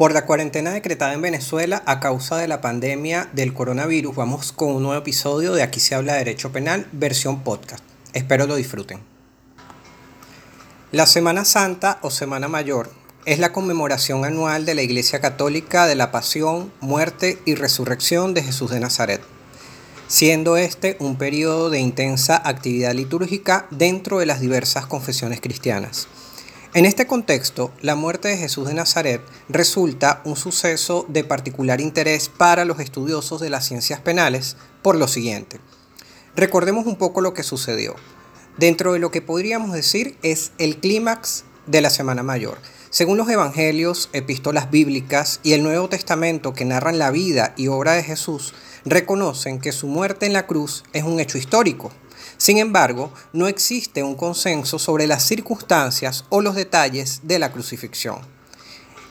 Por la cuarentena decretada en Venezuela a causa de la pandemia del coronavirus, vamos con un nuevo episodio de Aquí se habla de Derecho Penal, versión podcast. Espero lo disfruten. La Semana Santa o Semana Mayor es la conmemoración anual de la Iglesia Católica de la pasión, muerte y resurrección de Jesús de Nazaret, siendo este un periodo de intensa actividad litúrgica dentro de las diversas confesiones cristianas. En este contexto, la muerte de Jesús de Nazaret resulta un suceso de particular interés para los estudiosos de las ciencias penales por lo siguiente. Recordemos un poco lo que sucedió. Dentro de lo que podríamos decir es el clímax de la Semana Mayor. Según los evangelios, epístolas bíblicas y el Nuevo Testamento que narran la vida y obra de Jesús, reconocen que su muerte en la cruz es un hecho histórico, sin embargo, no existe un consenso sobre las circunstancias o los detalles de la crucifixión.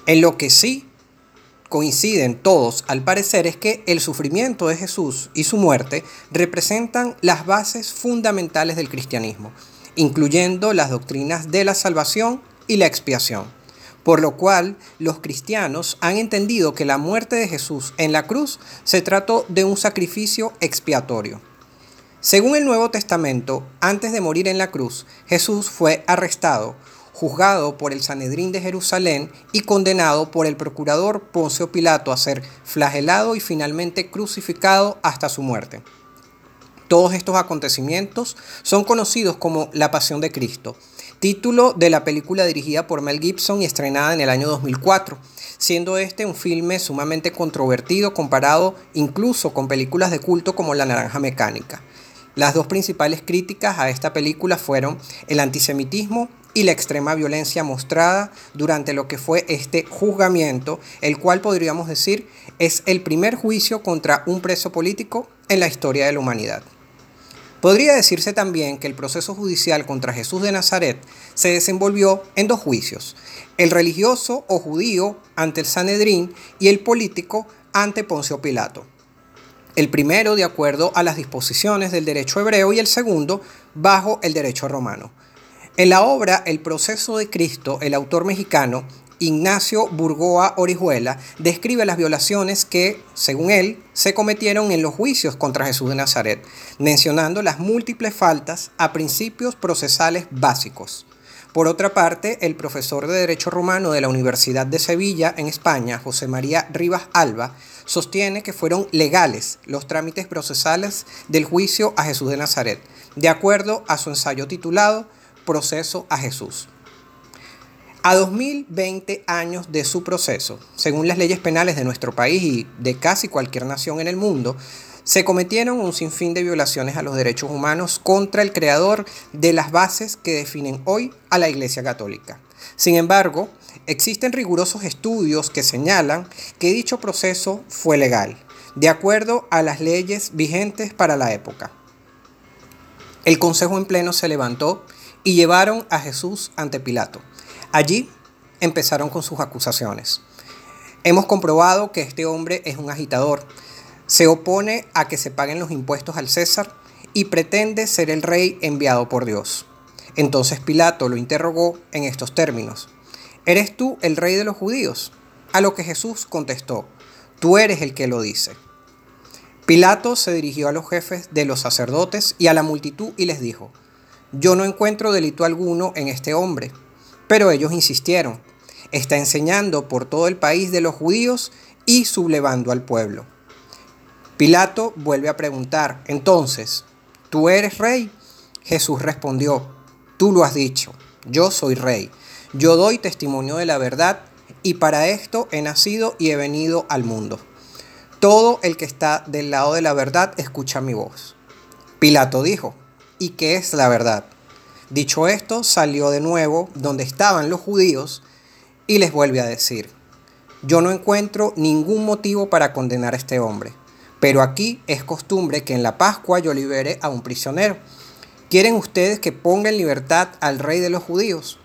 En lo que sí coinciden todos al parecer es que el sufrimiento de Jesús y su muerte representan las bases fundamentales del cristianismo, incluyendo las doctrinas de la salvación y la expiación. Por lo cual, los cristianos han entendido que la muerte de Jesús en la cruz se trató de un sacrificio expiatorio. Según el Nuevo Testamento, antes de morir en la cruz, Jesús fue arrestado, juzgado por el Sanedrín de Jerusalén y condenado por el procurador Poncio Pilato a ser flagelado y finalmente crucificado hasta su muerte. Todos estos acontecimientos son conocidos como La Pasión de Cristo, título de la película dirigida por Mel Gibson y estrenada en el año 2004, siendo este un filme sumamente controvertido comparado incluso con películas de culto como La Naranja Mecánica. Las dos principales críticas a esta película fueron el antisemitismo y la extrema violencia mostrada durante lo que fue este juzgamiento, el cual podríamos decir es el primer juicio contra un preso político en la historia de la humanidad. Podría decirse también que el proceso judicial contra Jesús de Nazaret se desenvolvió en dos juicios, el religioso o judío ante el Sanedrín y el político ante Poncio Pilato el primero de acuerdo a las disposiciones del derecho hebreo y el segundo bajo el derecho romano. En la obra El proceso de Cristo, el autor mexicano Ignacio Burgoa Orihuela describe las violaciones que, según él, se cometieron en los juicios contra Jesús de Nazaret, mencionando las múltiples faltas a principios procesales básicos. Por otra parte, el profesor de Derecho Romano de la Universidad de Sevilla, en España, José María Rivas Alba, sostiene que fueron legales los trámites procesales del juicio a Jesús de Nazaret, de acuerdo a su ensayo titulado Proceso a Jesús. A 2020 años de su proceso, según las leyes penales de nuestro país y de casi cualquier nación en el mundo, se cometieron un sinfín de violaciones a los derechos humanos contra el creador de las bases que definen hoy a la Iglesia Católica. Sin embargo, existen rigurosos estudios que señalan que dicho proceso fue legal, de acuerdo a las leyes vigentes para la época. El Consejo en pleno se levantó y llevaron a Jesús ante Pilato. Allí empezaron con sus acusaciones. Hemos comprobado que este hombre es un agitador, se opone a que se paguen los impuestos al César y pretende ser el rey enviado por Dios. Entonces Pilato lo interrogó en estos términos. ¿Eres tú el rey de los judíos? A lo que Jesús contestó, tú eres el que lo dice. Pilato se dirigió a los jefes de los sacerdotes y a la multitud y les dijo, yo no encuentro delito alguno en este hombre. Pero ellos insistieron, está enseñando por todo el país de los judíos y sublevando al pueblo. Pilato vuelve a preguntar, entonces, ¿tú eres rey? Jesús respondió, tú lo has dicho, yo soy rey, yo doy testimonio de la verdad y para esto he nacido y he venido al mundo. Todo el que está del lado de la verdad escucha mi voz. Pilato dijo, ¿y qué es la verdad? Dicho esto, salió de nuevo donde estaban los judíos y les vuelve a decir, yo no encuentro ningún motivo para condenar a este hombre pero aquí es costumbre que en la Pascua yo libere a un prisionero. ¿Quieren ustedes que ponga en libertad al rey de los judíos?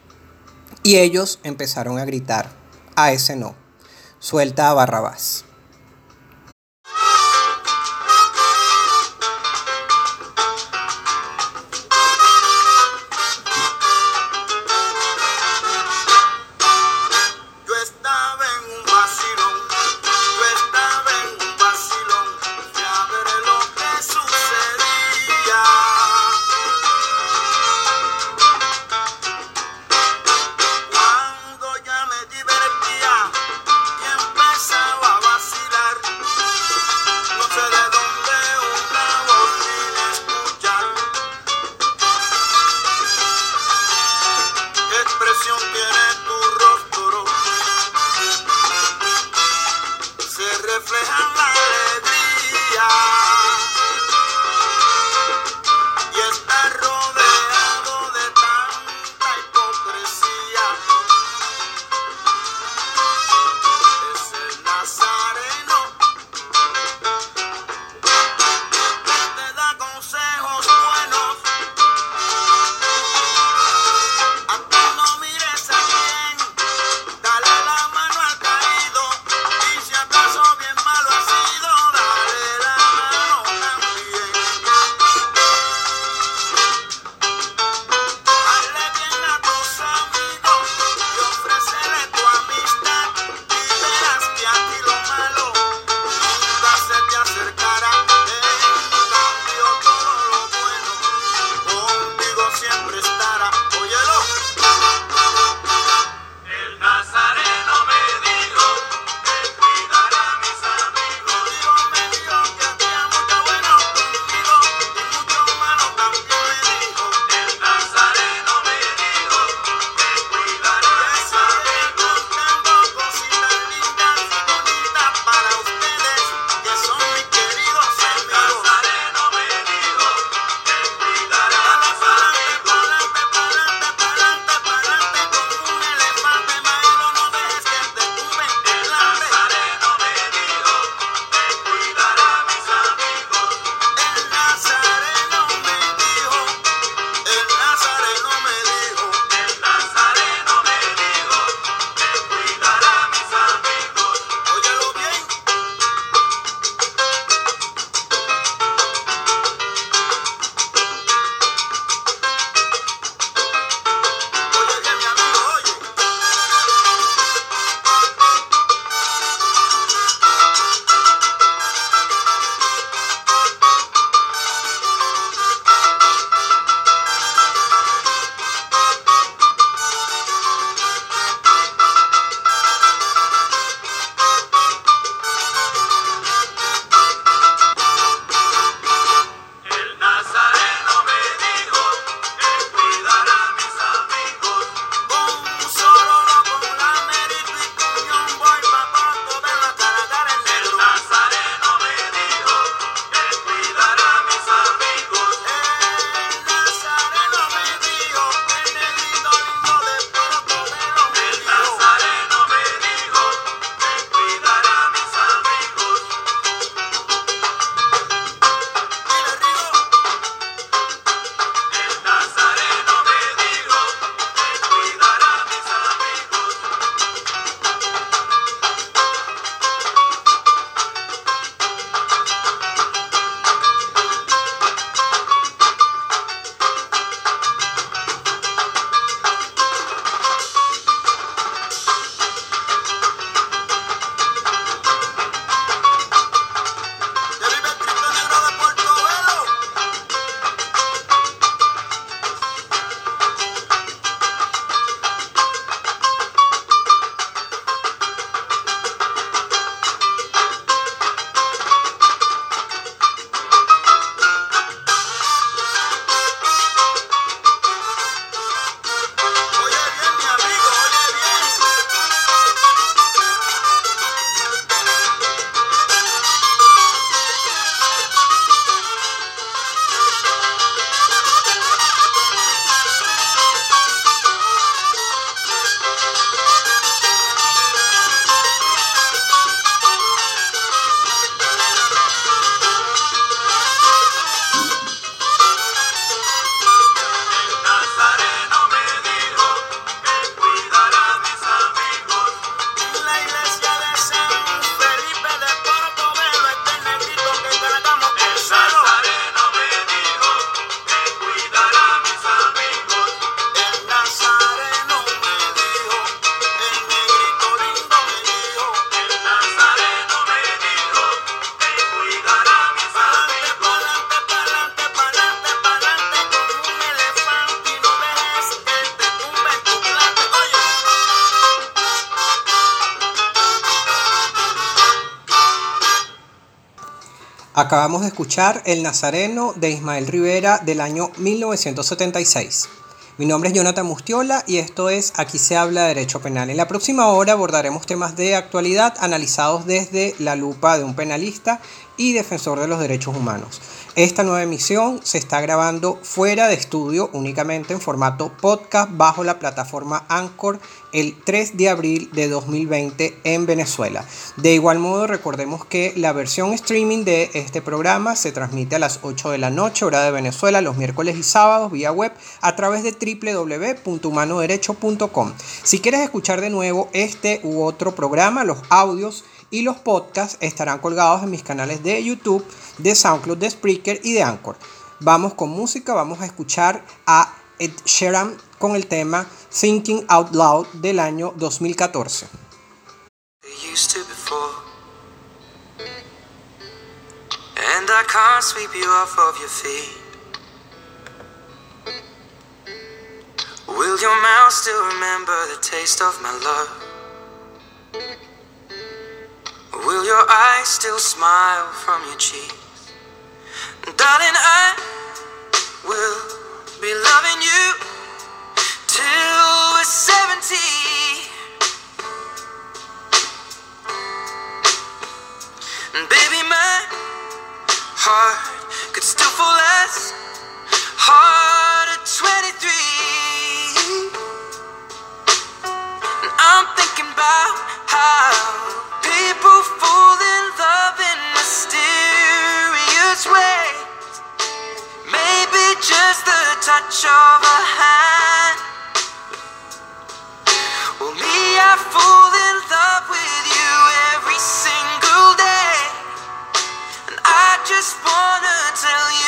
Y ellos empezaron a gritar, a ese no, suelta a Barrabás. Acabamos de escuchar El Nazareno de Ismael Rivera del año 1976. Mi nombre es Jonathan Mustiola y esto es Aquí se habla de Derecho Penal. En la próxima hora abordaremos temas de actualidad analizados desde la lupa de un penalista y defensor de los derechos humanos. Esta nueva emisión se está grabando fuera de estudio únicamente en formato podcast bajo la plataforma Anchor el 3 de abril de 2020 en Venezuela. De igual modo recordemos que la versión streaming de este programa se transmite a las 8 de la noche hora de Venezuela los miércoles y sábados vía web a través de www.humanoderecho.com. Si quieres escuchar de nuevo este u otro programa, los audios y los podcasts estarán colgados en mis canales de YouTube, de SoundCloud, de Spreaker y de Anchor. Vamos con música, vamos a escuchar a Ed Sheeran con el tema Thinking Out Loud del año 2014. And I can't sweep you off of your feet. Will your mouth still remember the taste of my love? Will your eyes still smile from your cheeks? Darling, I will be loving you till we're 70. And baby, my heart could still fall as hard at 23. And I'm thinking about how people fall in love in mysterious ways. Maybe just the touch of a hand. Well, me, I fall in love with you every single day. And I just wanna tell you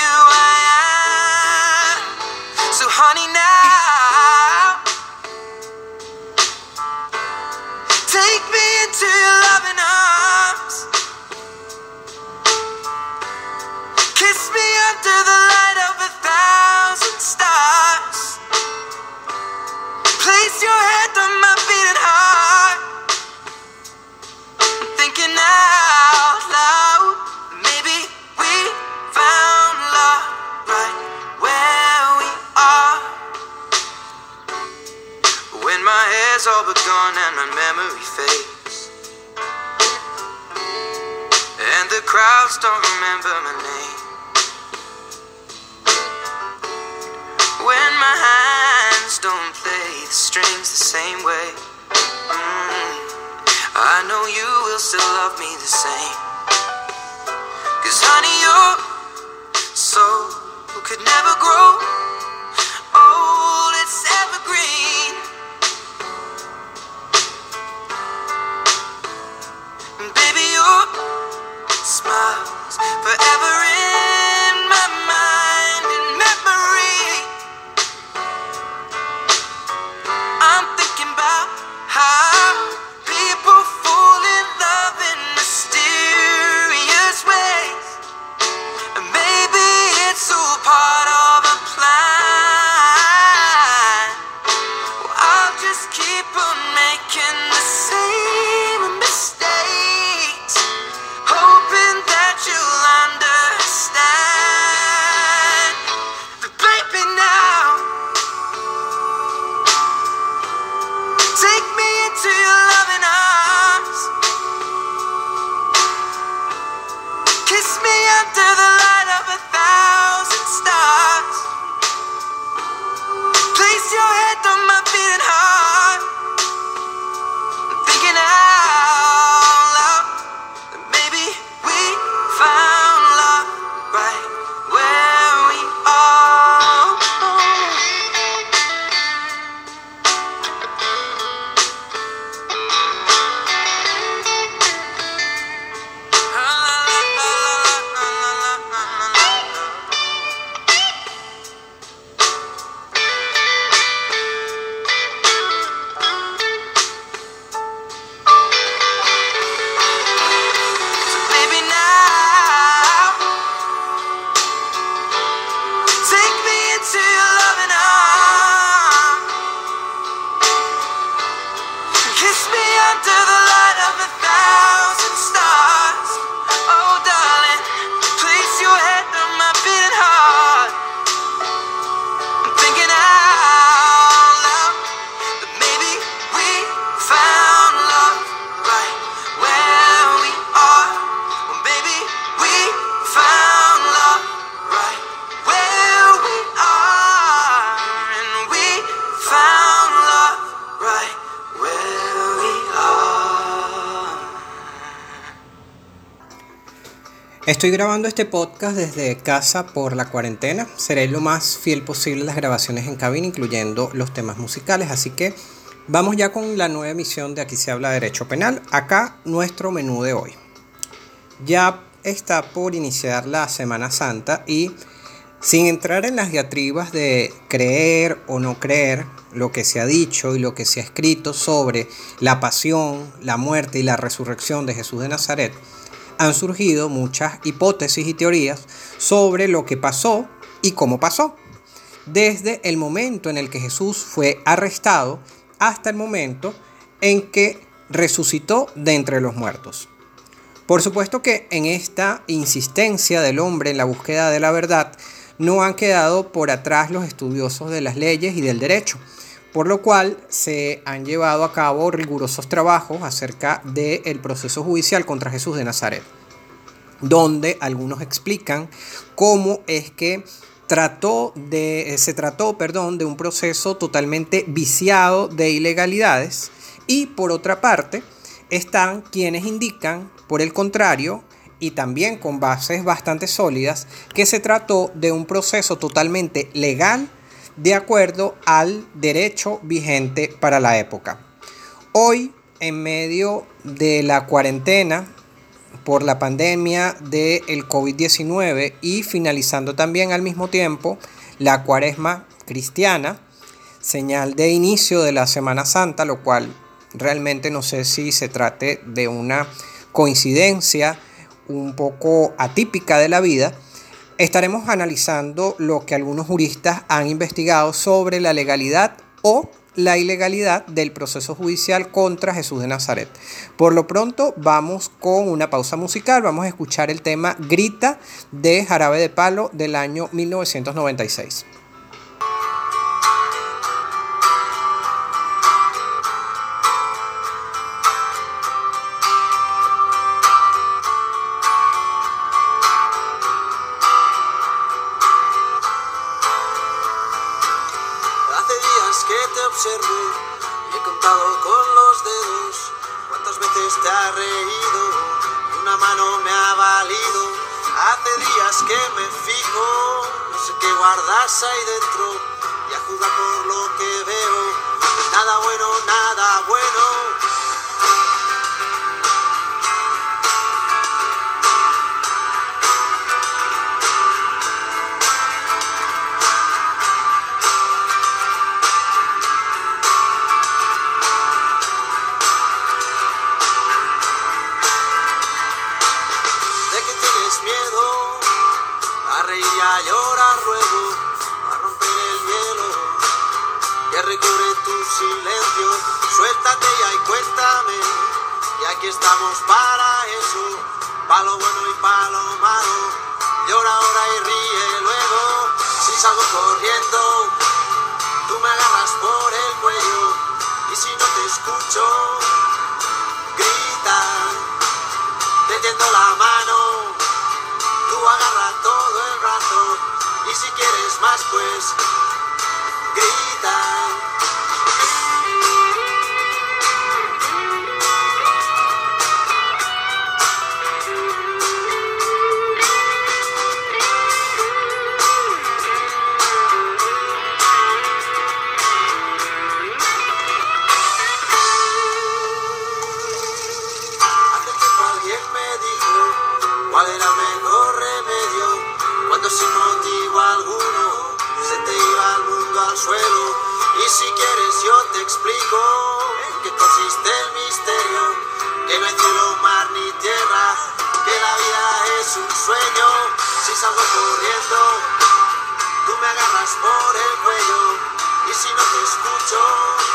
Estoy grabando este podcast desde casa por la cuarentena. Seré lo más fiel posible las grabaciones en cabina, incluyendo los temas musicales. Así que vamos ya con la nueva emisión de Aquí se habla de Derecho Penal. Acá nuestro menú de hoy. Ya está por iniciar la Semana Santa y sin entrar en las diatribas de creer o no creer lo que se ha dicho y lo que se ha escrito sobre la pasión, la muerte y la resurrección de Jesús de Nazaret, han surgido muchas hipótesis y teorías sobre lo que pasó y cómo pasó. Desde el momento en el que Jesús fue arrestado hasta el momento en que resucitó de entre los muertos. Por supuesto que en esta insistencia del hombre en la búsqueda de la verdad no han quedado por atrás los estudiosos de las leyes y del derecho, por lo cual se han llevado a cabo rigurosos trabajos acerca del proceso judicial contra Jesús de Nazaret, donde algunos explican cómo es que trató de, se trató perdón, de un proceso totalmente viciado de ilegalidades y por otra parte están quienes indican, por el contrario, y también con bases bastante sólidas, que se trató de un proceso totalmente legal de acuerdo al derecho vigente para la época. Hoy, en medio de la cuarentena por la pandemia del COVID-19 y finalizando también al mismo tiempo la cuaresma cristiana, señal de inicio de la Semana Santa, lo cual realmente no sé si se trate de una coincidencia un poco atípica de la vida, estaremos analizando lo que algunos juristas han investigado sobre la legalidad o la ilegalidad del proceso judicial contra Jesús de Nazaret. Por lo pronto vamos con una pausa musical, vamos a escuchar el tema Grita de Jarabe de Palo del año 1996. por el cuello y si no te escucho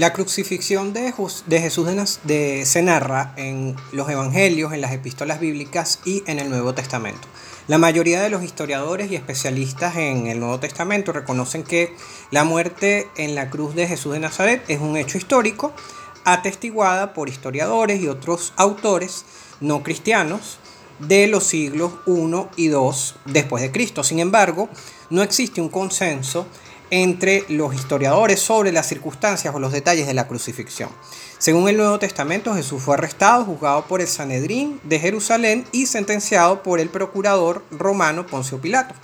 La crucifixión de, Jesús de, se narra en los evangelios, en las epístolas bíblicas y en el Nuevo Testamento. La mayoría de los historiadores y especialistas en el Nuevo Testamento reconocen que la muerte en la cruz de Jesús de Nazaret es un hecho histórico atestiguada por historiadores y otros autores no cristianos de los siglos I y II después de Cristo. Sin embargo, no existe un consenso entre los historiadores sobre las circunstancias o los detalles de la crucifixión. Según el Nuevo Testamento, Jesús fue arrestado, juzgado por el Sanedrín de Jerusalén y sentenciado por el procurador romano Poncio Pilato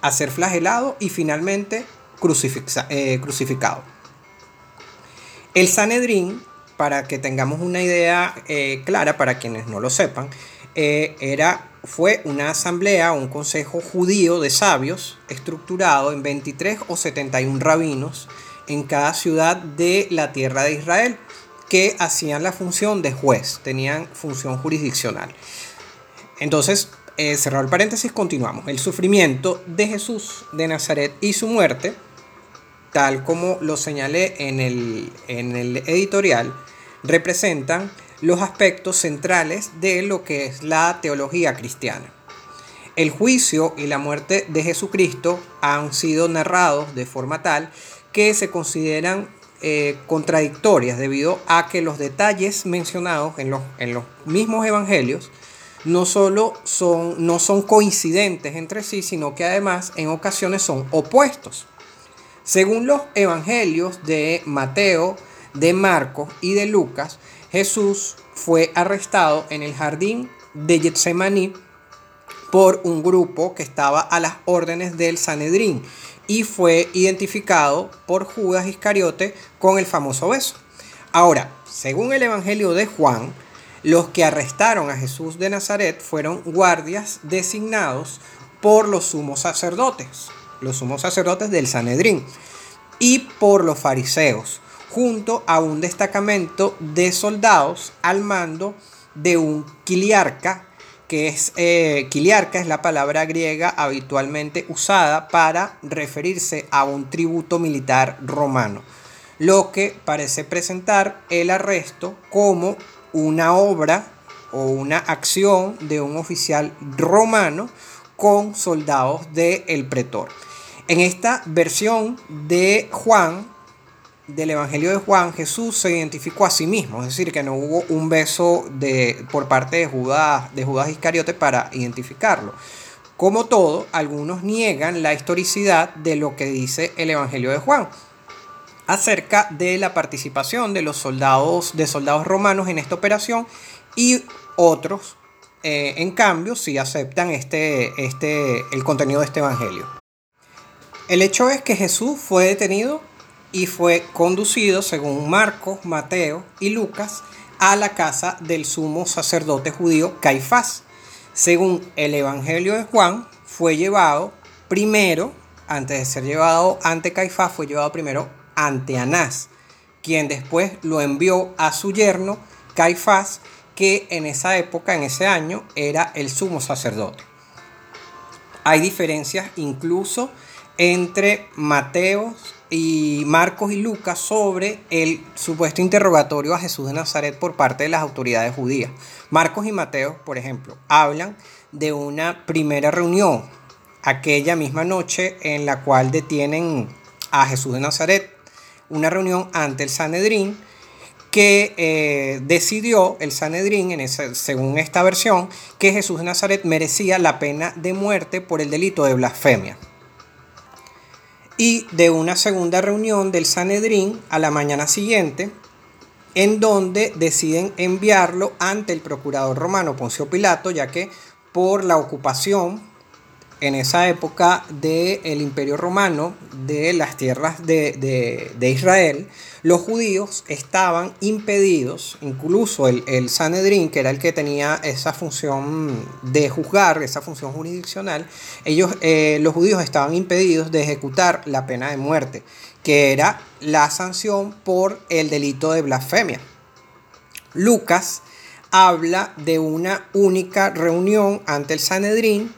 a ser flagelado y finalmente eh, crucificado. El Sanedrín, para que tengamos una idea eh, clara para quienes no lo sepan, eh, era fue una asamblea, un consejo judío de sabios, estructurado en 23 o 71 rabinos en cada ciudad de la tierra de Israel, que hacían la función de juez, tenían función jurisdiccional. Entonces, eh, cerrado el paréntesis, continuamos. El sufrimiento de Jesús de Nazaret y su muerte, tal como lo señalé en el, en el editorial, representan los aspectos centrales de lo que es la teología cristiana. El juicio y la muerte de Jesucristo han sido narrados de forma tal que se consideran eh, contradictorias debido a que los detalles mencionados en los, en los mismos evangelios no solo son, no son coincidentes entre sí, sino que además en ocasiones son opuestos. Según los evangelios de Mateo, de Marcos y de Lucas, Jesús fue arrestado en el jardín de Getsemaní por un grupo que estaba a las órdenes del Sanedrín y fue identificado por Judas Iscariote con el famoso beso. Ahora, según el Evangelio de Juan, los que arrestaron a Jesús de Nazaret fueron guardias designados por los sumos sacerdotes, los sumos sacerdotes del Sanedrín, y por los fariseos, junto a un destacamento de soldados al mando de un quiliarca, que es eh, quiliarca es la palabra griega habitualmente usada para referirse a un tributo militar romano, lo que parece presentar el arresto como una obra o una acción de un oficial romano con soldados del pretor. En esta versión de Juan del Evangelio de Juan, Jesús se identificó a sí mismo, es decir, que no hubo un beso de, por parte de Judas, de Judas Iscariote para identificarlo. Como todo, algunos niegan la historicidad de lo que dice el Evangelio de Juan acerca de la participación de los soldados, de soldados romanos en esta operación y otros, eh, en cambio, sí aceptan este, este, el contenido de este Evangelio. El hecho es que Jesús fue detenido y fue conducido, según Marcos, Mateo y Lucas, a la casa del sumo sacerdote judío Caifás. Según el Evangelio de Juan, fue llevado primero, antes de ser llevado ante Caifás, fue llevado primero ante Anás, quien después lo envió a su yerno Caifás, que en esa época, en ese año, era el sumo sacerdote. Hay diferencias incluso entre Mateo y Marcos y Lucas sobre el supuesto interrogatorio a Jesús de Nazaret por parte de las autoridades judías. Marcos y Mateo, por ejemplo, hablan de una primera reunión aquella misma noche en la cual detienen a Jesús de Nazaret, una reunión ante el Sanedrín que eh, decidió el Sanedrín, según esta versión, que Jesús de Nazaret merecía la pena de muerte por el delito de blasfemia y de una segunda reunión del Sanedrín a la mañana siguiente, en donde deciden enviarlo ante el procurador romano Poncio Pilato, ya que por la ocupación en esa época del Imperio Romano de las tierras de, Israel, los judíos estaban impedidos, incluso el, el, Sanedrín, que era el que tenía esa función de juzgar, esa función jurisdiccional, ellos, eh, los judíos estaban impedidos de ejecutar la pena de muerte, que era la sanción por el delito de blasfemia. Lucas habla de una única reunión ante el Sanedrín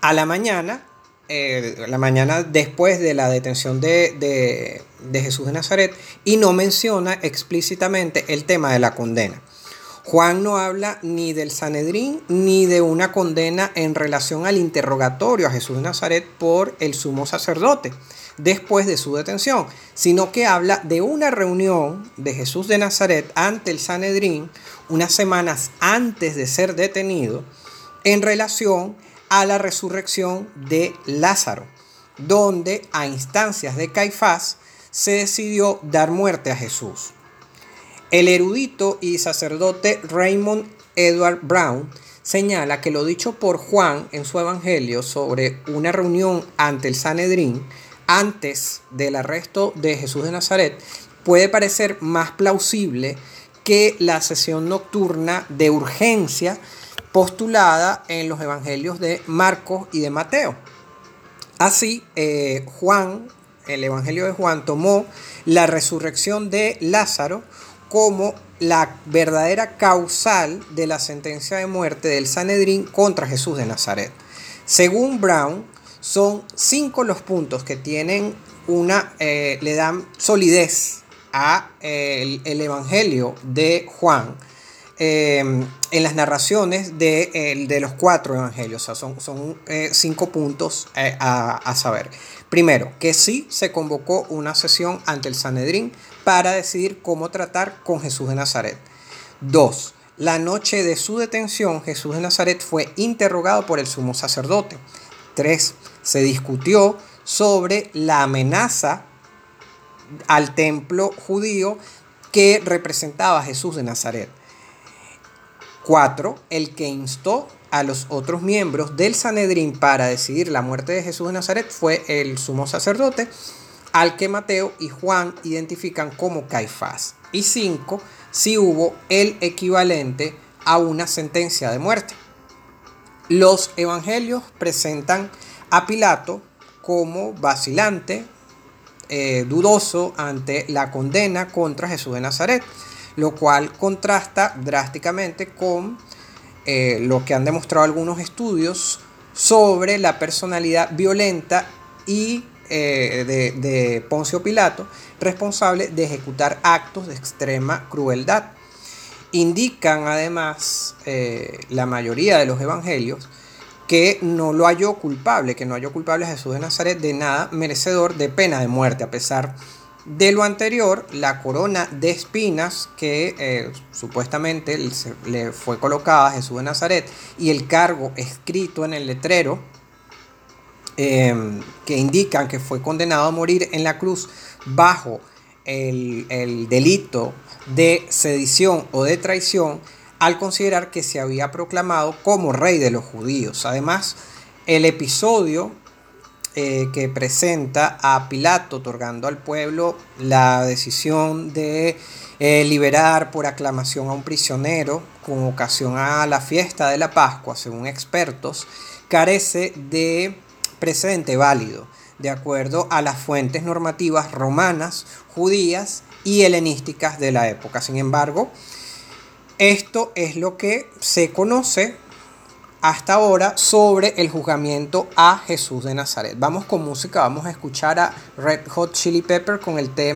a la mañana eh, la mañana después de la detención de, de Jesús de Nazaret, y no menciona explícitamente el tema de la condena. Juan no habla ni del Sanedrín ni de una condena en relación al interrogatorio a Jesús de Nazaret por el sumo sacerdote después de su detención, sino que habla de una reunión de Jesús de Nazaret ante el Sanedrín unas semanas antes de ser detenido en relación a la resurrección de Lázaro, donde a instancias de Caifás se decidió dar muerte a Jesús. El erudito y sacerdote Raymond Edward Brown señala que lo dicho por Juan en su evangelio sobre una reunión ante el Sanedrín antes del arresto de Jesús de Nazaret puede parecer más plausible que la sesión nocturna de urgencia postulada en los evangelios de Marcos y de Mateo. Así, eh, Juan, el evangelio de Juan, tomó la resurrección de Lázaro como la verdadera causal de la sentencia de muerte del Sanedrín contra Jesús de Nazaret. Según Brown, son cinco los puntos que tienen una, eh, le dan solidez a eh, el, Evangelio de Juan eh, en las narraciones de, de, los cuatro evangelios. O sea, son, son cinco puntos a, a, saber. Primero, que sí se convocó una sesión ante el Sanedrín para decidir cómo tratar con Jesús de Nazaret. Dos, la noche de su detención, Jesús de Nazaret fue interrogado por el sumo sacerdote. Tres, se discutió sobre la amenaza al templo judío que representaba a Jesús de Nazaret. 4. El que instó a los otros miembros del Sanedrín para decidir la muerte de Jesús de Nazaret fue el sumo sacerdote, al que Mateo y Juan identifican como Caifás. Y 5. Si hubo el equivalente a una sentencia de muerte. Los evangelios presentan a Pilato como vacilante, eh, dudoso ante la condena contra Jesús de Nazaret, lo cual contrasta drásticamente con eh, lo que han demostrado algunos estudios sobre la personalidad violenta y eh, de, de, Poncio Pilato, responsable de ejecutar actos de extrema crueldad. Indican además la mayoría de los evangelios que no lo halló culpable, que no halló culpable a Jesús de Nazaret de nada merecedor de pena de muerte, a pesar de lo anterior, la corona de espinas que eh, supuestamente le fue colocada a Jesús de Nazaret y el cargo escrito en el letrero em, que indican que fue condenado a morir en la cruz bajo el delito de sedición o de traición, al considerar que se había proclamado como rey de los judíos. Además, el episodio eh, que presenta a Pilato otorgando al pueblo la decisión de eh, liberar por aclamación a un prisionero con ocasión a la fiesta de la Pascua, según expertos, carece de precedente válido, de acuerdo a las fuentes normativas romanas, judías y helenísticas de la época. Sin embargo, esto es lo que se conoce hasta ahora sobre el juzgamiento a Jesús de Nazaret. Vamos con música, vamos a escuchar a Red Hot Chili Pepper con el tema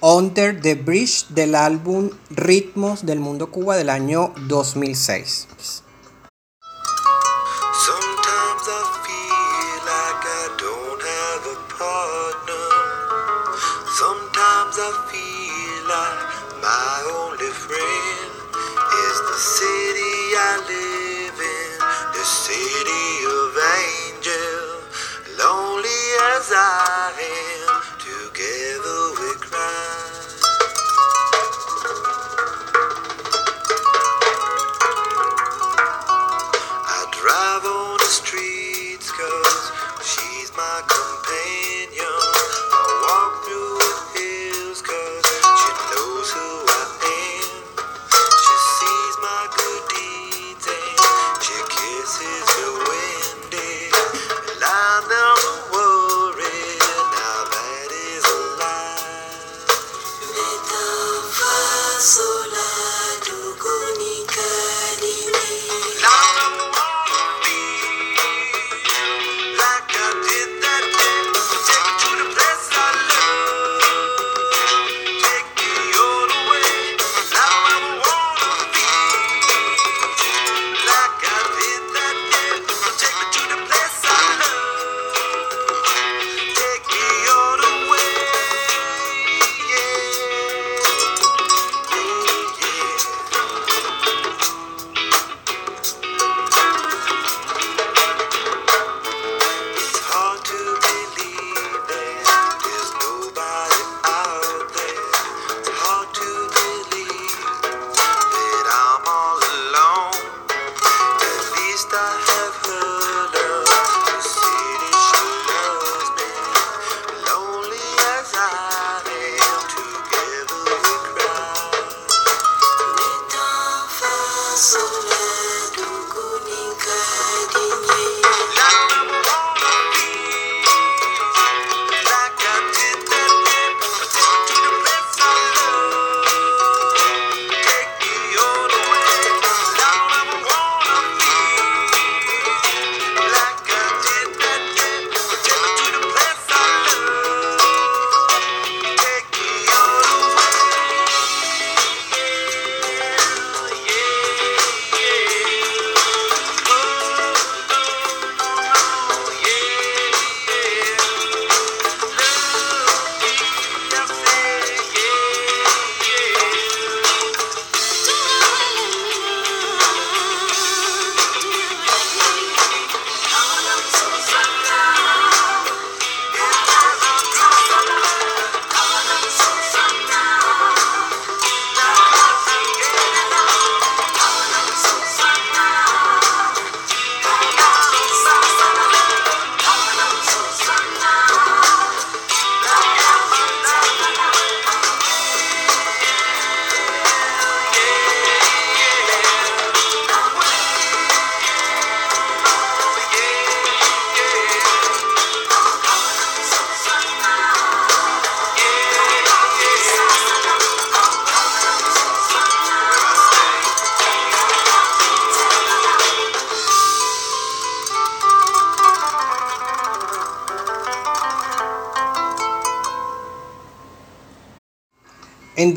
Under the Bridge del álbum Ritmos del Mundo Cuba del año 2006.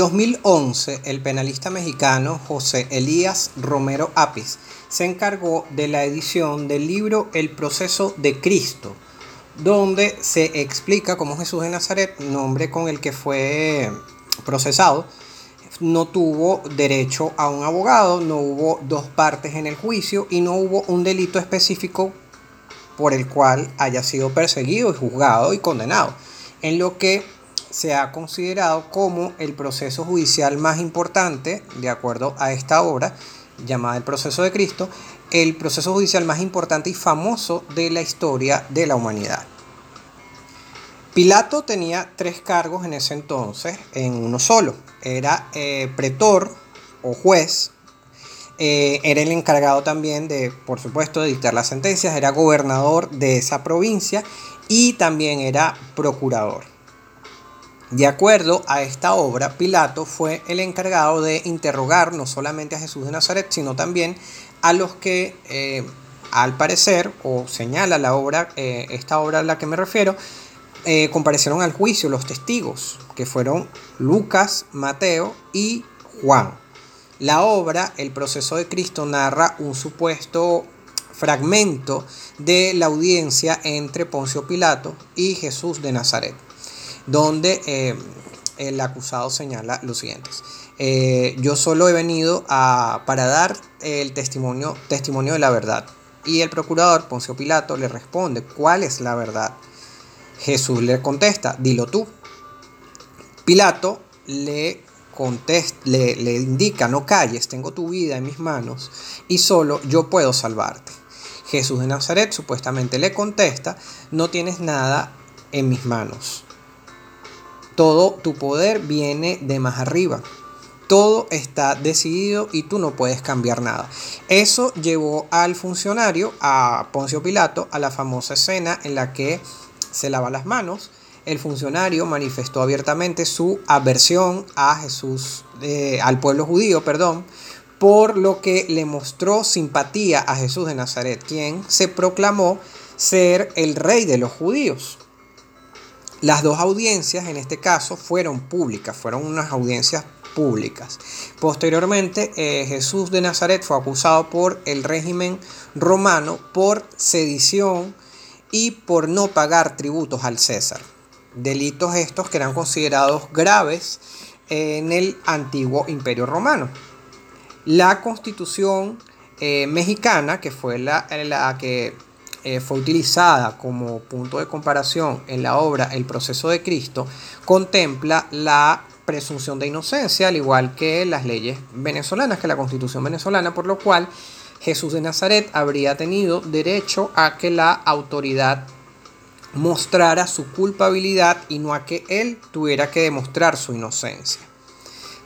2011, el penalista mexicano José Elías Romero Apis se encargó de la edición del libro El proceso de Cristo, donde se explica cómo Jesús de Nazaret, nombre con el que fue procesado, no tuvo derecho a un abogado, no hubo dos partes en el juicio y no hubo un delito específico por el cual haya sido perseguido juzgado y condenado, en lo que se ha considerado como el proceso judicial más importante, de acuerdo a esta obra llamada El proceso de Cristo, el proceso judicial más importante y famoso de la historia de la humanidad. Pilato tenía tres cargos en ese entonces, en uno solo. Era eh, pretor o juez, eh, era el encargado también de, por supuesto, de dictar las sentencias, era gobernador de esa provincia y también era procurador. De acuerdo a esta obra, Pilato fue el encargado de interrogar no solamente a Jesús de Nazaret, sino también a los que, eh, al parecer, o señala la obra, eh, esta obra a la que me refiero, comparecieron al juicio los testigos, que fueron Lucas, Mateo y Juan. La obra, El proceso de Cristo, narra un supuesto fragmento de la audiencia entre Poncio Pilato y Jesús de Nazaret, donde eh, el acusado señala lo siguiente. Eh, yo solo he venido a, para dar el testimonio, testimonio de la verdad. Y el procurador Poncio Pilato le responde, ¿cuál es la verdad? Jesús le contesta, dilo tú. Pilato le le, le indica, no calles, tengo tu vida en mis manos y solo yo puedo salvarte. Jesús de Nazaret supuestamente le contesta, no tienes nada en mis manos. Todo tu poder viene de más arriba. Todo está decidido y tú no puedes cambiar nada. Eso llevó al funcionario, a Poncio Pilato, a la famosa escena en la que se lava las manos el funcionario manifestó abiertamente su aversión a Jesús, eh, al pueblo judío, perdón, por lo que le mostró simpatía a Jesús de Nazaret, quien se proclamó ser el rey de los judíos. Las dos audiencias, en este caso, fueron públicas, fueron unas audiencias públicas. Posteriormente, eh, Jesús de Nazaret fue acusado por el régimen romano por sedición y por no pagar tributos al César delitos estos que eran considerados graves en el antiguo imperio romano. La constitución eh, mexicana, que fue la, la que eh, fue utilizada como punto de comparación en la obra El proceso de Cristo, contempla la presunción de inocencia, al igual que las leyes venezolanas, que la constitución venezolana, por lo cual Jesús de Nazaret habría tenido derecho a que la autoridad mostrara su culpabilidad y no a que él tuviera que demostrar su inocencia.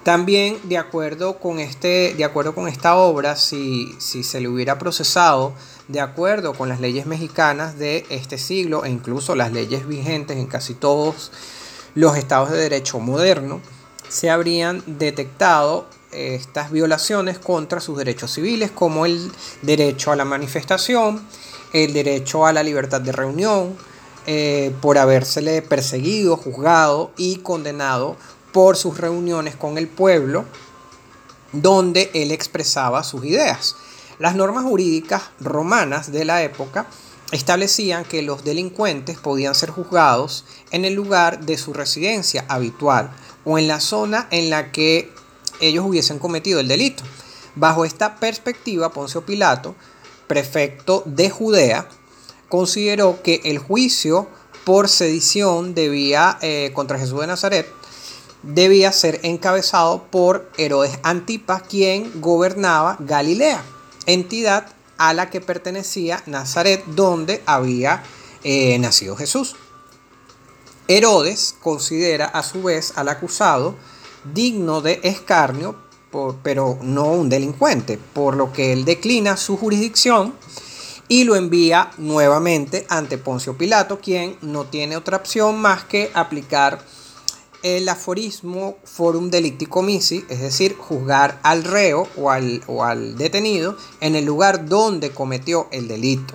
También, de acuerdo con, este, de acuerdo con esta obra, si, si se le hubiera procesado de acuerdo con las leyes mexicanas de este siglo e incluso las leyes vigentes en casi todos los estados de derecho moderno, se habrían detectado estas violaciones contra sus derechos civiles como el derecho a la manifestación, el derecho a la libertad de reunión, eh, por habérsele perseguido, juzgado y condenado por sus reuniones con el pueblo donde él expresaba sus ideas. Las normas jurídicas romanas de la época establecían que los delincuentes podían ser juzgados en el lugar de su residencia habitual o en la zona en la que ellos hubiesen cometido el delito. Bajo esta perspectiva, Poncio Pilato, prefecto de Judea, consideró que el juicio por sedición debía, eh, contra Jesús de Nazaret debía ser encabezado por Herodes Antipas, quien gobernaba Galilea, entidad a la que pertenecía Nazaret, donde había eh, nacido Jesús. Herodes considera a su vez al acusado digno de escarnio, pero no un delincuente, por lo que él declina su jurisdicción y lo envía nuevamente ante Poncio Pilato, quien no tiene otra opción más que aplicar el aforismo forum delicti comissi, es decir, juzgar al reo o al, o al detenido en el lugar donde cometió el delito.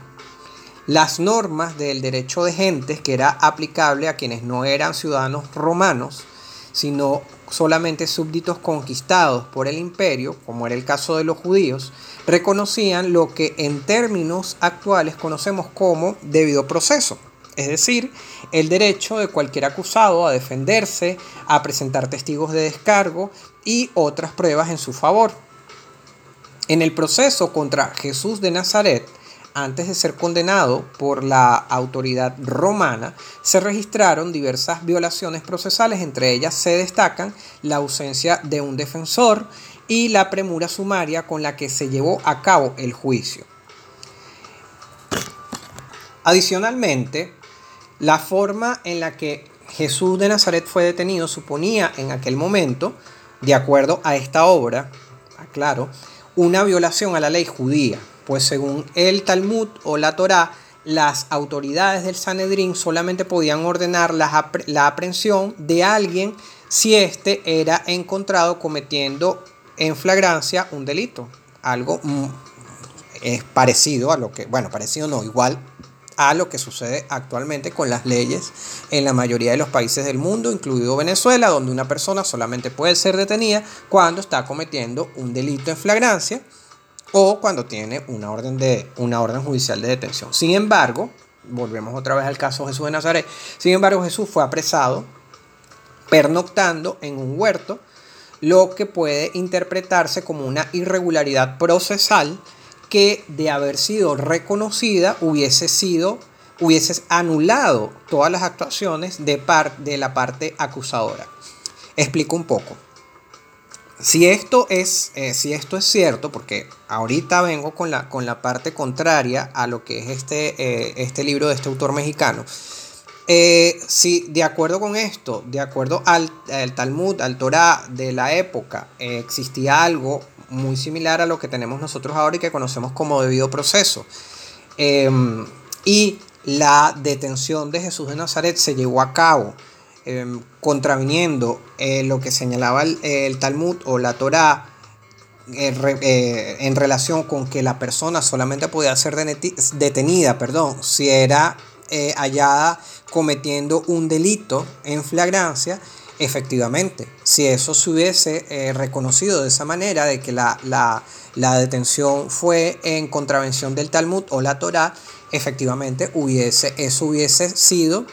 Las normas del derecho de gentes, que era aplicable a quienes no eran ciudadanos romanos, sino solamente súbditos conquistados por el imperio, como era el caso de los judíos, reconocían lo que en términos actuales conocemos como debido proceso, es decir, el derecho de cualquier acusado a defenderse, a presentar testigos de descargo y otras pruebas en su favor. En el proceso contra Jesús de Nazaret, antes de ser condenado por la autoridad romana, se registraron diversas violaciones procesales, entre ellas se destacan la ausencia de un defensor y la premura sumaria con la que se llevó a cabo el juicio. Adicionalmente, la forma en la que Jesús de Nazaret fue detenido suponía en aquel momento, de acuerdo a esta obra, aclaro, una violación a la ley judía, pues según el Talmud o la Torá, las autoridades del Sanedrín solamente podían ordenar la, la aprehensión de alguien si éste era encontrado cometiendo en flagrancia un delito. Algo mm, es parecido a lo que, bueno, parecido no, igual a lo que sucede actualmente con las leyes en la mayoría de los países del mundo, incluido Venezuela, donde una persona solamente puede ser detenida cuando está cometiendo un delito en flagrancia o cuando tiene una orden, de, una orden judicial de detención. Sin embargo, volvemos otra vez al caso de Jesús de Nazaret, sin embargo Jesús fue apresado pernoctando en un huerto, lo que puede interpretarse como una irregularidad procesal que de haber sido reconocida hubiese sido hubiese anulado todas las actuaciones de, par, de la parte acusadora. Explico un poco. Si esto es, eh, si esto es cierto, porque ahorita vengo con la, con la parte contraria a lo que es este, eh, este libro de este autor mexicano. Eh, si de acuerdo con esto, de acuerdo al, Talmud, al Torah de la época, existía algo muy similar a lo que tenemos nosotros ahora y que conocemos como debido proceso. Em, y la detención de Jesús de Nazaret se llevó a cabo Em, contraviniendo eh, lo que señalaba el, Talmud o la Torá eh, eh, en relación con que la persona solamente podía ser detenida perdón, si era hallada cometiendo un delito en flagrancia, efectivamente, si eso se hubiese reconocido de esa manera, de que la, la, detención fue en contravención del Talmud o la Torá, efectivamente hubiese, eso hubiese sido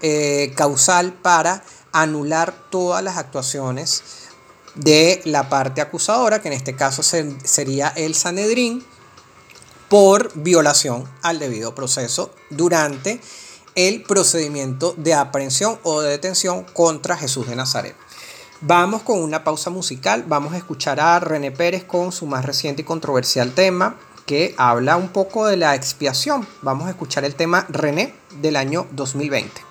eh, causal para anular todas las actuaciones de la parte acusadora, que en este caso sería el Sanedrín, por violación al debido proceso durante el procedimiento de aprehensión o de detención contra Jesús de Nazaret. Vamos con una pausa musical, vamos a escuchar a René Pérez con su más reciente y controversial tema que habla un poco de la expiación. Vamos a escuchar el tema René del año 2020.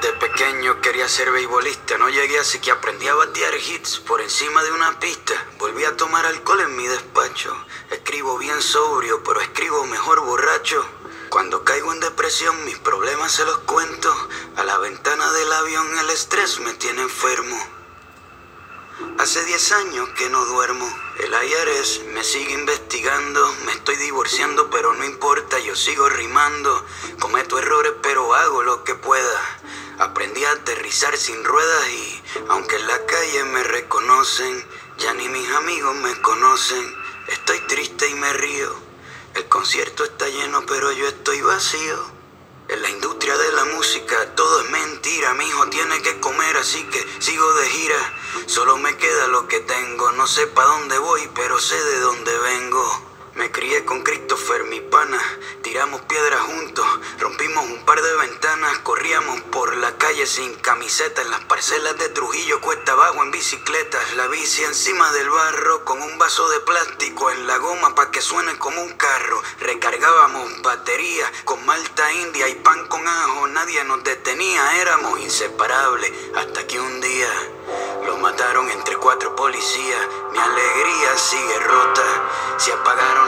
De pequeño quería ser beisbolista, no llegué así que aprendí a batear hits por encima de una pista. Volví a tomar alcohol en mi despacho. Escribo bien sobrio, pero escribo mejor borracho. Cuando caigo en depresión, mis problemas se los cuento. A la ventana del avión el estrés me tiene enfermo. Hace 10 años que no duermo. El IRS me sigue investigando. Me estoy divorciando, pero no importa, yo sigo rimando. Cometo errores, pero hago lo que pueda. Aprendí a aterrizar sin ruedas y, aunque en la calle me reconocen, ya ni mis amigos me conocen. Estoy triste y me río. El concierto está lleno, pero yo estoy vacío. En la industria de la música todo es mentira. Mi hijo tiene que comer, así que sigo de gira. Solo me queda lo que tengo. No sé pa' dónde voy, pero sé de dónde vengo. Me crié con Christopher, mi pana. Tiramos piedras juntos, rompimos un par de ventanas, corríamos por la calle sin camiseta en las parcelas de Trujillo, cuesta abajo en bicicletas, la bici encima del barro con un vaso de plástico en la goma para que suene como un carro. Recargábamos batería con malta india y pan con ajo, nadie nos detenía, éramos inseparables hasta que un día lo mataron entre cuatro policías, mi alegría sigue rota. Se apagaron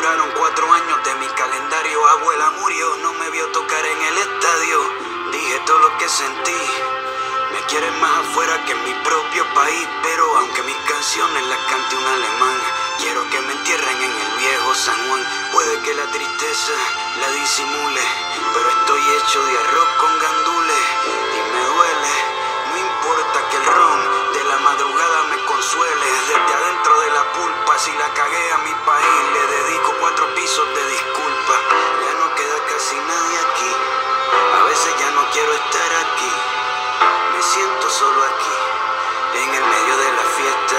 Censuraron cuatro años de mi calendario, abuela murió, no me vio tocar en el estadio. Dije todo lo que sentí. Me quieren más afuera que en mi propio país, pero aunque mis canciones las cante un alemán, quiero que me entierren en el viejo San Juan. Puede que la tristeza la disimule, pero estoy hecho de arroz con gandules si la cagué a mi país, le dedico cuatro pisos de disculpa. Ya no queda casi nadie aquí, a veces ya no quiero estar aquí, me siento solo aquí, en el medio de la fiesta.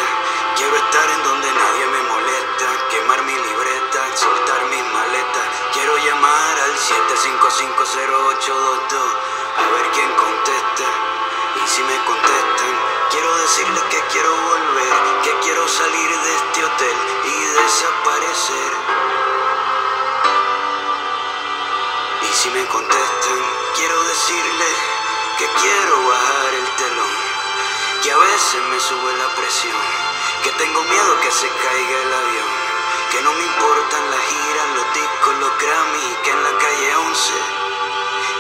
Quiero estar en donde nadie me molesta, quemar mi libreta, soltar mis maletas. Quiero llamar al 7550822 a ver quién contesta. Y si me contestan, quiero decirles que quiero volver, que quiero salir de este hotel y desaparecer. Y si me contestan, quiero decirles que quiero bajar el telón, que a veces me sube la presión que tengo miedo que se caiga el avión, que no me importan las giras, los discos, los Grammy, que en la calle 11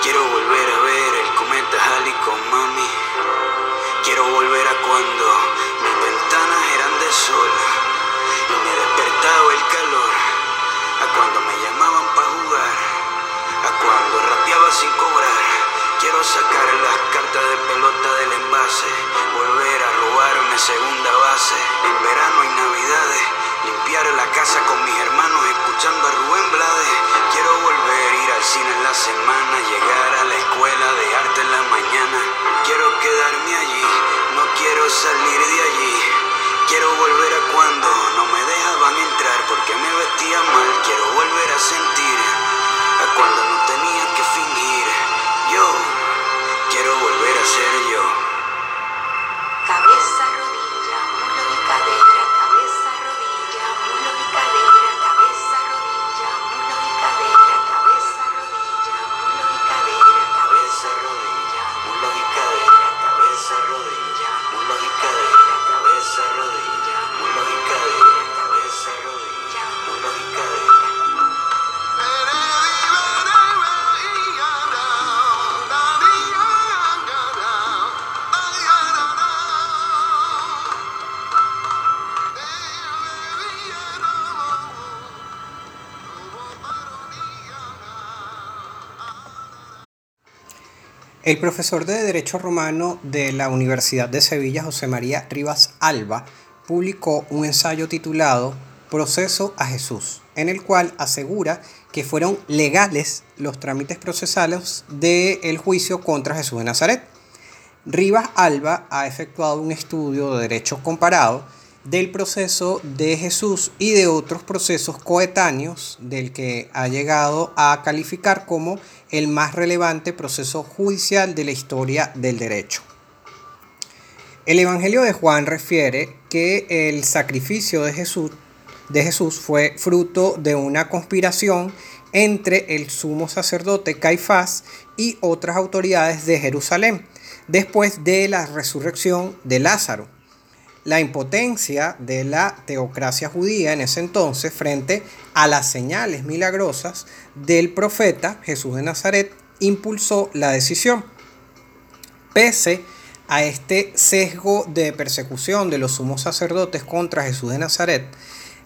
quiero volver a ver el cometa Halley con mami. Quiero volver a cuando mis ventanas eran de sol y me despertaba el calor, a cuando me llamaban para jugar, a cuando rapeaba sin cobrar. Quiero sacar las cartas de pelota del envase, volver a robarme segunda base. En verano y navidades, limpiar la casa con mis hermanos escuchando a Rubén Blades. Quiero volver ir al cine en la semana, llegar a la escuela de arte en la mañana. Quiero quedarme allí, no quiero salir El profesor de Derecho Romano de la Universidad de Sevilla, José María Rivas Alba, publicó un ensayo titulado Proceso a Jesús, en el cual asegura que fueron legales los trámites procesales del juicio contra Jesús de Nazaret. Rivas Alba ha efectuado un estudio de derecho comparado del proceso de Jesús y de otros procesos coetáneos del que ha llegado a calificar como el más relevante proceso judicial de la historia del derecho. El Evangelio de Juan refiere que el sacrificio de Jesús, fue fruto de una conspiración entre el sumo sacerdote Caifás y otras autoridades de Jerusalén, después de la resurrección de Lázaro. La impotencia de la teocracia judía en ese entonces frente a las señales milagrosas del profeta Jesús de Nazaret impulsó la decisión. Pese a este sesgo de persecución de los sumos sacerdotes contra Jesús de Nazaret,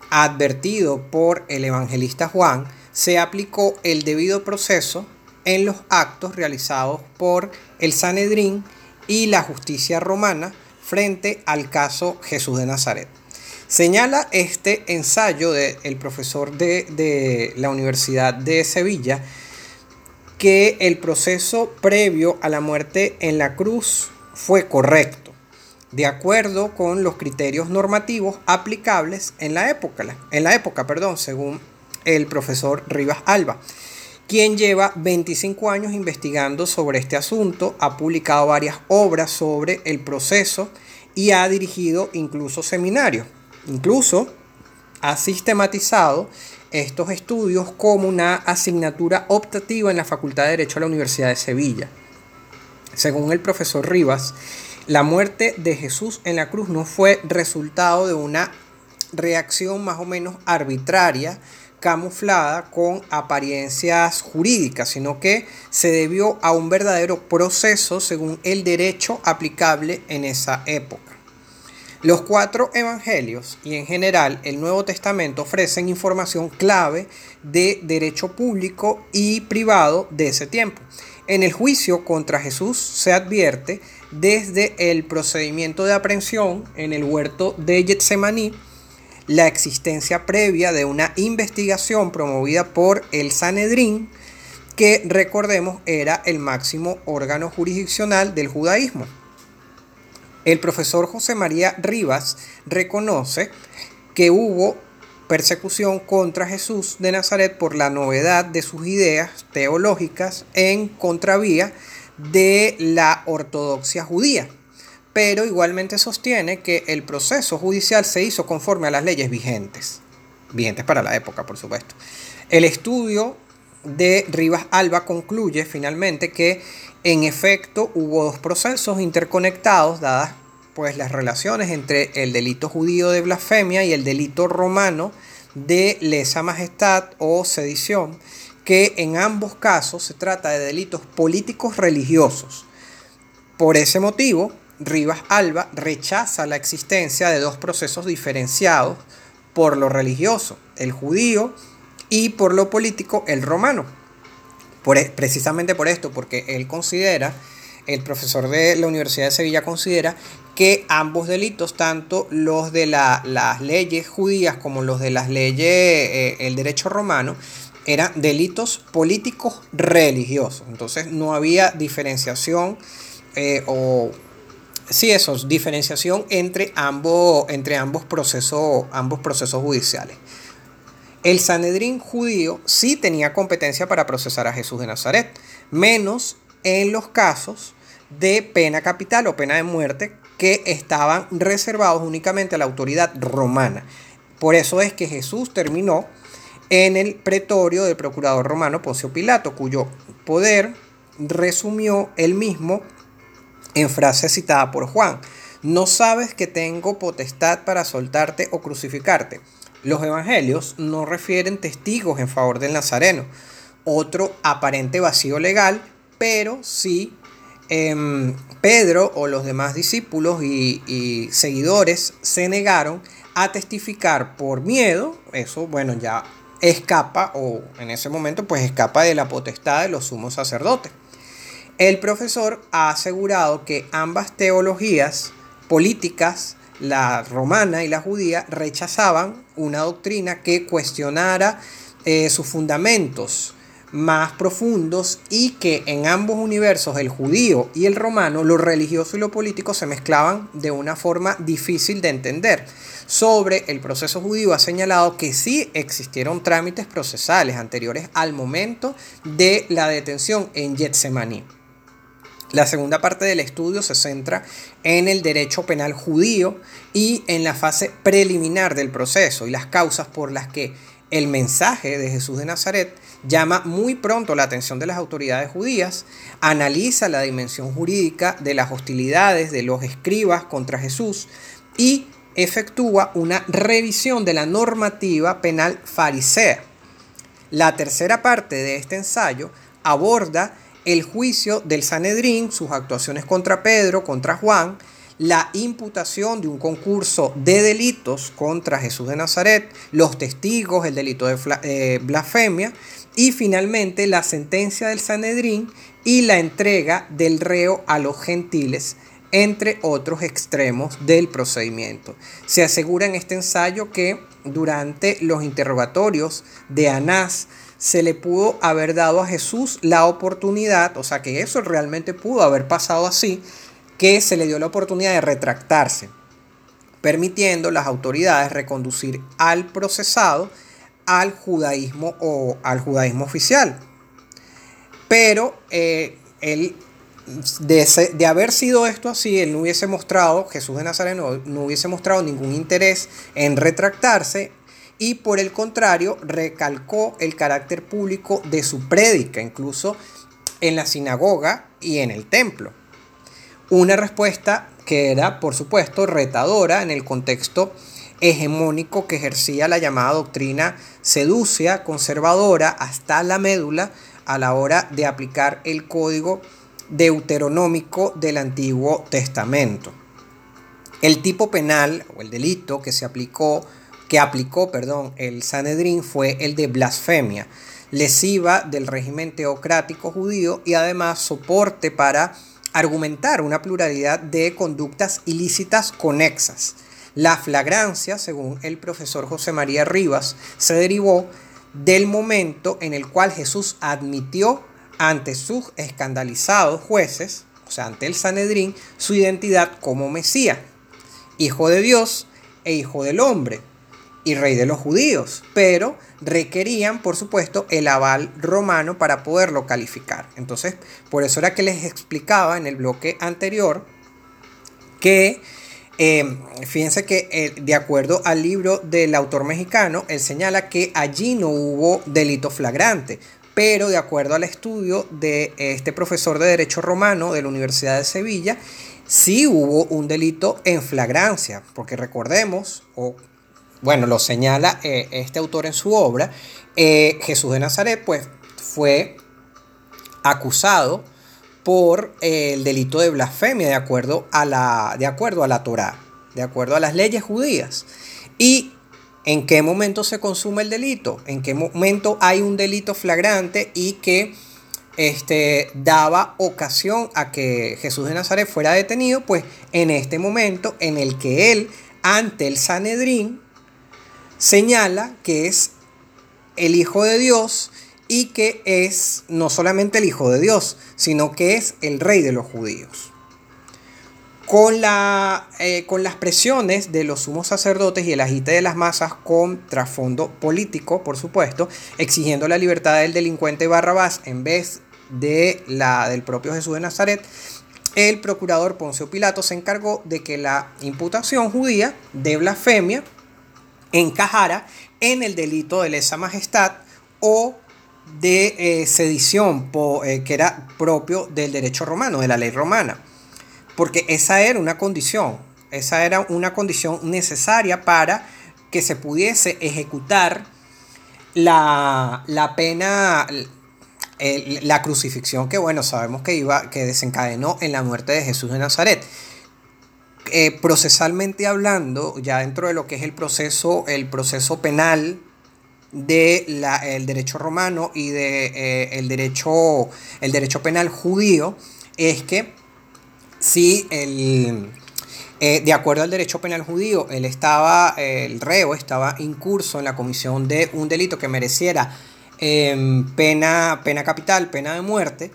advertido por el evangelista Juan, se aplicó el debido proceso en los actos realizados por el Sanedrín y la justicia romana frente al caso Jesús de Nazaret. Señala este ensayo del profesor de, de la Universidad de Sevilla que el proceso previo a la muerte en la cruz fue correcto, de acuerdo con los criterios normativos aplicables en la época, en la época perdón, según el profesor Rivas Alba quien lleva 25 años investigando sobre este asunto, ha publicado varias obras sobre el proceso y ha dirigido incluso seminarios. Incluso ha sistematizado estos estudios como una asignatura optativa en la Facultad de Derecho de la Universidad de Sevilla. Según el profesor Rivas, la muerte de Jesús en la cruz no fue resultado de una reacción más o menos arbitraria camuflada con apariencias jurídicas, sino que se debió a un verdadero proceso según el derecho aplicable en esa época. Los cuatro evangelios y en general el Nuevo Testamento ofrecen información clave de derecho público y privado de ese tiempo. En el juicio contra Jesús se advierte desde el procedimiento de aprehensión en el huerto de Getsemaní la existencia previa de una investigación promovida por el Sanedrín, que recordemos era el máximo órgano jurisdiccional del judaísmo. El profesor José María Rivas reconoce que hubo persecución contra Jesús de Nazaret por la novedad de sus ideas teológicas en contravía de la ortodoxia judía pero igualmente sostiene que el proceso judicial se hizo conforme a las leyes vigentes, vigentes para la época, por supuesto. El estudio de Rivas Alba concluye finalmente que en efecto hubo dos procesos interconectados dadas pues las relaciones entre el delito judío de blasfemia y el delito romano de lesa majestad o sedición, que en ambos casos se trata de delitos políticos religiosos. Por ese motivo, Rivas Alba rechaza la existencia de dos procesos diferenciados por lo religioso, el judío, y por lo político, el romano. Por, e, precisamente por esto, porque él considera, el profesor de la Universidad de Sevilla considera que ambos delitos, tanto los de las leyes judías como los de las leyes, eh, el derecho romano, eran delitos políticos religiosos. Entonces no había diferenciación eh, o Sí, eso, diferenciación entre ambos, entre ambos, procesos, ambos procesos judiciales. El Sanedrín judío sí tenía competencia para procesar a Jesús de Nazaret, menos en los casos de pena capital o pena de muerte que estaban reservados únicamente a la autoridad romana. Por eso es que Jesús terminó en el pretorio del procurador romano Poncio Pilato, cuyo poder resumió él mismo en frase citada por Juan. No sabes que tengo potestad para soltarte o crucificarte. Los evangelios no refieren testigos en favor del Nazareno, otro aparente vacío legal, pero sí em, Pedro o los demás discípulos y, y seguidores se negaron a testificar por miedo, eso bueno ya escapa o en ese momento pues escapa de la potestad de los sumos sacerdotes. El profesor ha asegurado que ambas teologías políticas, la romana y la judía, rechazaban una doctrina que cuestionara eh, sus fundamentos más profundos y que en ambos universos, el judío y el romano, lo religioso y lo político se mezclaban de una forma difícil de entender. Sobre el proceso judío ha señalado que sí existieron trámites procesales anteriores al momento de la detención en Getsemaní. La segunda parte del estudio se centra en el derecho penal judío y en la fase preliminar del proceso y las causas por las que el mensaje de Jesús de Nazaret llama muy pronto la atención de las autoridades judías, analiza la dimensión jurídica de las hostilidades de los escribas contra Jesús y efectúa una revisión de la normativa penal farisea. La tercera parte de este ensayo aborda el juicio del Sanedrín, sus actuaciones contra Pedro, contra Juan, la imputación de un concurso de delitos contra Jesús de Nazaret, los testigos, el delito de eh, blasfemia y finalmente la sentencia del Sanedrín y la entrega del reo a los gentiles, entre otros extremos del procedimiento. Se asegura en este ensayo que durante los interrogatorios de Anás se le pudo haber dado a Jesús la oportunidad, o sea que eso realmente pudo haber pasado así, que se le dio la oportunidad de retractarse, permitiendo las autoridades reconducir al procesado al judaísmo o al judaísmo oficial. Pero eh, él, de, haber sido esto así, él no hubiese mostrado, Jesús de Nazaret no hubiese mostrado ningún interés en retractarse y por el contrario recalcó el carácter público de su prédica, incluso en la sinagoga y en el templo. Una respuesta que era, por supuesto, retadora en el contexto hegemónico que ejercía la llamada doctrina seducia, conservadora, hasta la médula a la hora de aplicar el código deuteronómico del Antiguo Testamento. El tipo penal o el delito que se aplicó, que aplicó, perdón, el Sanedrín fue el de blasfemia, lesiva del régimen teocrático judío y además soporte para argumentar una pluralidad de conductas ilícitas conexas. La flagrancia, según el profesor José María Rivas, se derivó del momento en el cual Jesús admitió ante sus escandalizados jueces, o sea, ante el Sanedrín, su identidad como Mesías, hijo de Dios e hijo del hombre, y rey de los judíos, pero requerían, por supuesto, el aval romano para poderlo calificar. Entonces, por eso era que les explicaba en el bloque anterior que, eh, fíjense que eh, de acuerdo al libro del autor mexicano, él señala que allí no hubo delito flagrante, pero de acuerdo al estudio de este profesor de Derecho Romano de la Universidad de Sevilla, sí hubo un delito en flagrancia, porque recordemos, o bueno, lo señala eh, este autor en su obra, eh, Jesús de Nazaret pues fue acusado por eh, el delito de blasfemia de acuerdo a la, de acuerdo a la Torá, de acuerdo a las leyes judías. ¿Y en qué momento se consume el delito? ¿En qué momento hay un delito flagrante y que este, daba ocasión a que Jesús de Nazaret fuera detenido? Pues en este momento en el que él, ante el Sanedrín, señala que es el Hijo de Dios y que es no solamente el Hijo de Dios, sino que es el Rey de los judíos. Con, la, eh, con las presiones de los sumos sacerdotes y el agite de las masas con trasfondo político, por supuesto, exigiendo la libertad del delincuente Barrabás en vez de la del propio Jesús de Nazaret, el procurador Poncio Pilato se encargó de que la imputación judía de blasfemia encajara en el delito de lesa majestad o de eh, sedición, eh, que era propio del derecho romano, de la ley romana. Porque esa era una condición, esa era una condición necesaria para que se pudiese ejecutar la, pena, la crucifixión que, bueno, sabemos que, iba, que desencadenó en la muerte de Jesús de Nazaret. Eh, procesalmente hablando, ya dentro de lo que es el proceso, el proceso penal del derecho romano y del de, eh, el derecho, el derecho penal judío, es que si el, eh, de acuerdo al derecho penal judío, él estaba, el reo estaba incurso en la comisión de un delito que mereciera em, pena, pena capital, pena de muerte,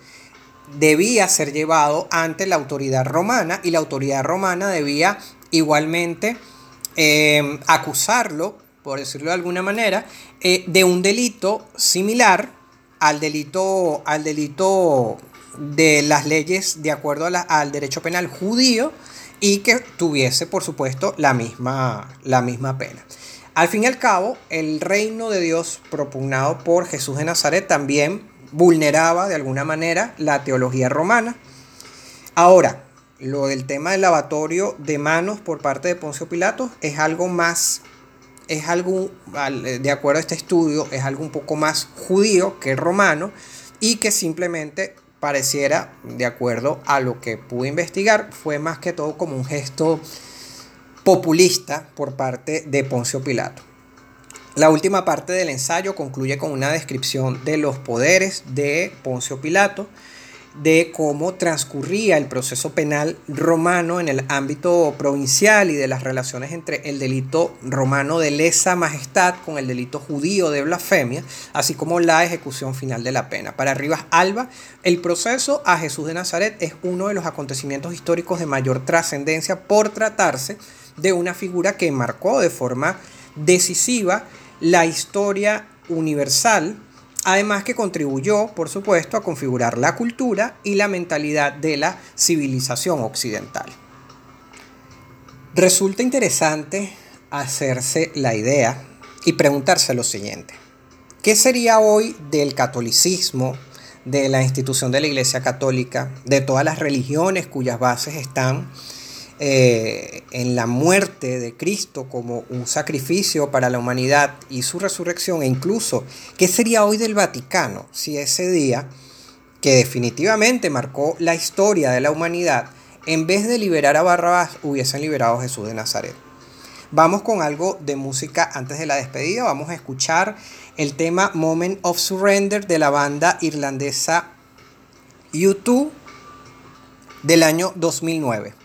debía ser llevado ante la autoridad romana y la autoridad romana debía igualmente eh, acusarlo, por decirlo de alguna manera, eh, de un delito similar al delito, al delito de las leyes de acuerdo al derecho penal judío y que tuviese, por supuesto, la misma, la misma pena. Al fin y al cabo, el reino de Dios propugnado por Jesús de Nazaret también vulneraba de alguna manera la teología romana. Ahora, lo del tema del lavatorio de manos por parte de Poncio Pilatos es algo más, es algo, de acuerdo a este estudio, es algo un poco más judío que romano y que simplemente pareciera, de acuerdo a lo que pude investigar, fue más que todo como un gesto populista por parte de Poncio Pilato. La última parte del ensayo concluye con una descripción de los poderes de Poncio Pilato, de cómo transcurría el proceso penal romano en el ámbito provincial y de las relaciones entre el delito romano de lesa majestad con el delito judío de blasfemia, así como la ejecución final de la pena. Para Rivas Alba, el proceso a Jesús de Nazaret es uno de los acontecimientos históricos de mayor trascendencia por tratarse de una figura que marcó de forma decisiva la historia universal Además que contribuyó, por supuesto, a configurar la cultura y la mentalidad de la civilización occidental. Resulta interesante hacerse la idea y preguntarse lo siguiente. ¿Qué sería hoy del catolicismo, de la institución de la Iglesia Católica, de todas las religiones cuyas bases están eh, en la muerte de Cristo como un sacrificio para la humanidad y su resurrección, e incluso qué sería hoy del Vaticano si ese día, que definitivamente marcó la historia de la humanidad, en vez de liberar a Barrabás, hubiesen liberado a Jesús de Nazaret. Vamos con algo de música antes de la despedida. Vamos a escuchar el tema Moment of Surrender de la banda irlandesa U2 del año 2009.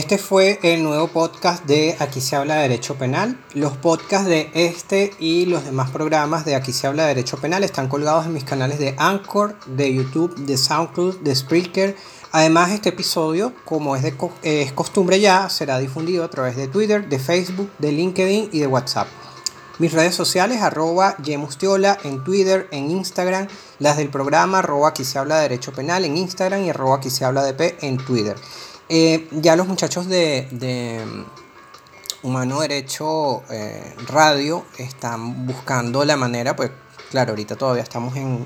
Este fue el nuevo podcast de Aquí se habla de Derecho Penal. Los podcasts de este y los demás programas de Aquí se habla de Derecho Penal están colgados en mis canales de Anchor, de YouTube, de SoundCloud, de Spreaker. Además, este episodio, como es, de, es costumbre ya, será difundido a través de Twitter, de Facebook, de LinkedIn y de WhatsApp. Mis redes sociales, arroba Yemustiola en Twitter, en Instagram, las del programa, arroba aquí se habla de Derecho Penal en Instagram y arroba aquí se habla de P en Twitter. Eh, ya los muchachos de, mm, Humano Derecho eh, Radio están buscando la manera, pues claro, ahorita todavía estamos en,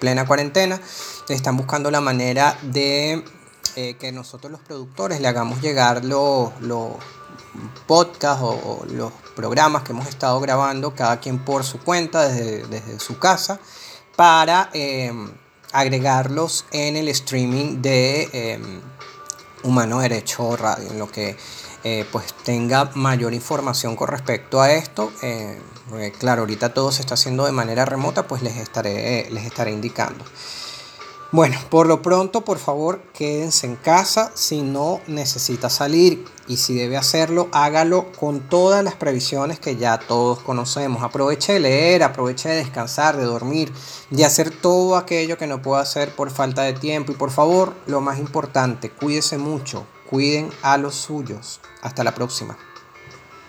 plena cuarentena, están buscando la manera de eh, que nosotros los productores le hagamos llegar los, podcasts o, los programas que hemos estado grabando, cada quien por su cuenta, desde, desde su casa, para agregarlos en el streaming de Humano Derecho Radio, en lo que eh, pues tenga mayor información con respecto a esto. Eh, claro, ahorita todo se está haciendo de manera remota, pues les estaré, les estaré indicando. Bueno, por lo pronto, por favor, quédense en casa si no necesita salir y si debe hacerlo, hágalo con todas las previsiones que ya todos conocemos. Aproveche de leer, aproveche de descansar, de dormir, de hacer todo aquello que no pueda hacer por falta de tiempo. Y por favor, lo más importante, cuídese mucho, cuiden a los suyos. Hasta la próxima.